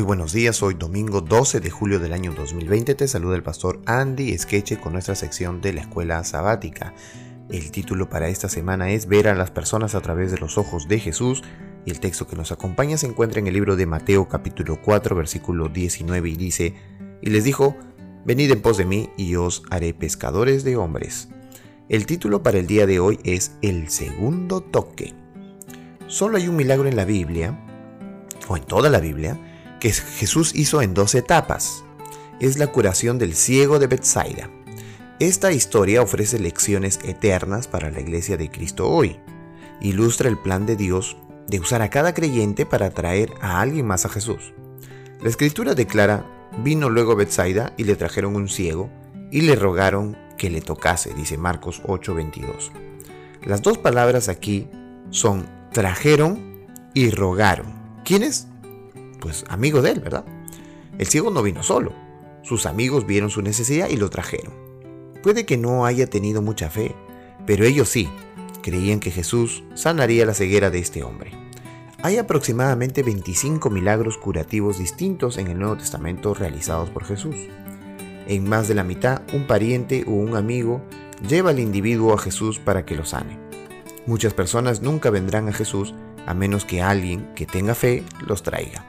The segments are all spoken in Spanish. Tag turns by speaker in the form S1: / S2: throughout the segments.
S1: Muy buenos días, hoy domingo 12 de julio del año 2020 te saluda el pastor Andy Skeche con nuestra sección de la escuela sabática. El título para esta semana es Ver a las personas a través de los ojos de Jesús y el texto que nos acompaña se encuentra en el libro de Mateo capítulo 4 versículo 19 y dice, y les dijo, Venid en pos de mí y os haré pescadores de hombres. El título para el día de hoy es El segundo toque. Solo hay un milagro en la Biblia, o en toda la Biblia, que Jesús hizo en dos etapas. Es la curación del ciego de Bethsaida. Esta historia ofrece lecciones eternas para la iglesia de Cristo hoy. Ilustra el plan de Dios de usar a cada creyente para atraer a alguien más a Jesús. La escritura declara, vino luego Bethsaida y le trajeron un ciego y le rogaron que le tocase, dice Marcos 8:22. Las dos palabras aquí son trajeron y rogaron. ¿Quiénes? Pues amigo de él, ¿verdad? El ciego no vino solo. Sus amigos vieron su necesidad y lo trajeron. Puede que no haya tenido mucha fe, pero ellos sí, creían que Jesús sanaría la ceguera de este hombre. Hay aproximadamente 25 milagros curativos distintos en el Nuevo Testamento realizados por Jesús. En más de la mitad, un pariente o un amigo lleva al individuo a Jesús para que lo sane. Muchas personas nunca vendrán a Jesús a menos que alguien que tenga fe los traiga.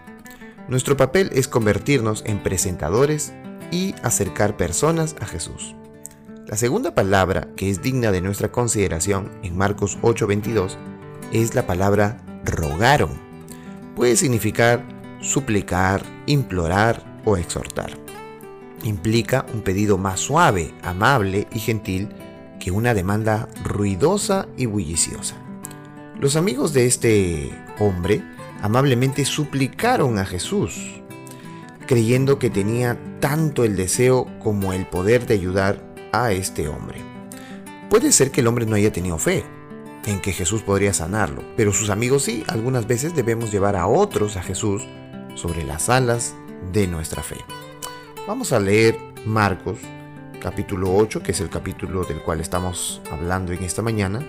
S1: Nuestro papel es convertirnos en presentadores y acercar personas a Jesús. La segunda palabra que es digna de nuestra consideración en Marcos 8:22 es la palabra rogaron. Puede significar suplicar, implorar o exhortar. Implica un pedido más suave, amable y gentil que una demanda ruidosa y bulliciosa. Los amigos de este hombre amablemente suplicaron a Jesús, creyendo que tenía tanto el deseo como el poder de ayudar a este hombre. Puede ser que el hombre no haya tenido fe en que Jesús podría sanarlo, pero sus amigos sí, algunas veces debemos llevar a otros a Jesús sobre las alas de nuestra fe. Vamos a leer Marcos capítulo 8, que es el capítulo del cual estamos hablando en esta mañana,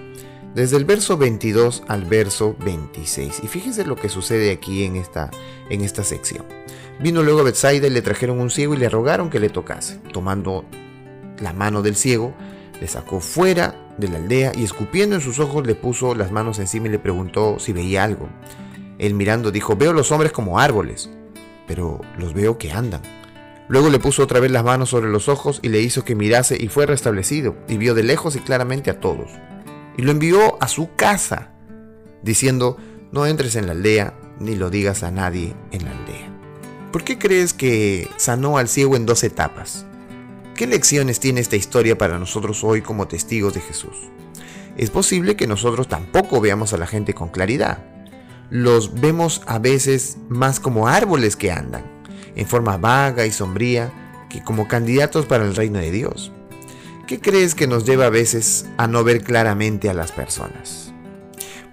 S1: desde el verso 22 al verso 26. Y fíjense lo que sucede aquí en esta, en esta sección. Vino luego a Bethsaida y le trajeron un ciego y le rogaron que le tocase. Tomando la mano del ciego, le sacó fuera de la aldea y escupiendo en sus ojos le puso las manos encima y le preguntó si veía algo. Él mirando dijo, veo los hombres como árboles, pero los veo que andan. Luego le puso otra vez las manos sobre los ojos y le hizo que mirase y fue restablecido y vio de lejos y claramente a todos. Y lo envió a su casa, diciendo, no entres en la aldea ni lo digas a nadie en la aldea. ¿Por qué crees que sanó al ciego en dos etapas? ¿Qué lecciones tiene esta historia para nosotros hoy como testigos de Jesús? Es posible que nosotros tampoco veamos a la gente con claridad. Los vemos a veces más como árboles que andan, en forma vaga y sombría, que como candidatos para el reino de Dios. ¿Qué crees que nos lleva a veces a no ver claramente a las personas?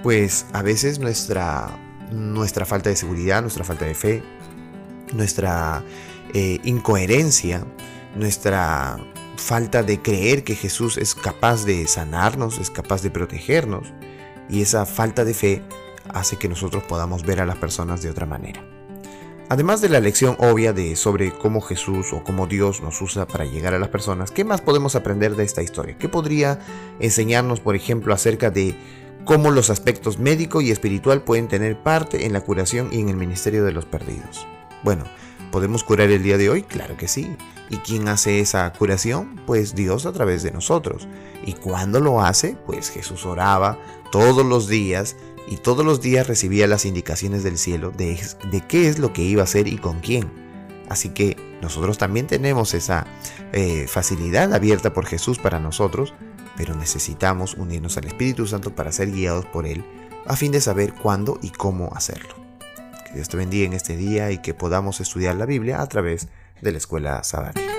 S1: Pues a veces nuestra, nuestra falta de seguridad, nuestra falta de fe, nuestra eh, incoherencia, nuestra falta de creer que Jesús es capaz de sanarnos, es capaz de protegernos. Y esa falta de fe hace que nosotros podamos ver a las personas de otra manera. Además de la lección obvia de sobre cómo Jesús o cómo Dios nos usa para llegar a las personas, ¿qué más podemos aprender de esta historia? ¿Qué podría enseñarnos, por ejemplo, acerca de cómo los aspectos médico y espiritual pueden tener parte en la curación y en el ministerio de los perdidos? Bueno, ¿podemos curar el día de hoy? Claro que sí. ¿Y quién hace esa curación? Pues Dios a través de nosotros. ¿Y cuando lo hace? Pues Jesús oraba todos los días y todos los días recibía las indicaciones del cielo de, qué es lo que iba a hacer y con quién. Así que nosotros también tenemos esa eh, facilidad abierta por Jesús para nosotros, pero necesitamos unirnos al Espíritu Santo para ser guiados por Él, a fin de saber cuándo y cómo hacerlo. Que Dios te bendiga en este día y que podamos estudiar la Biblia a través de la escuela sabática.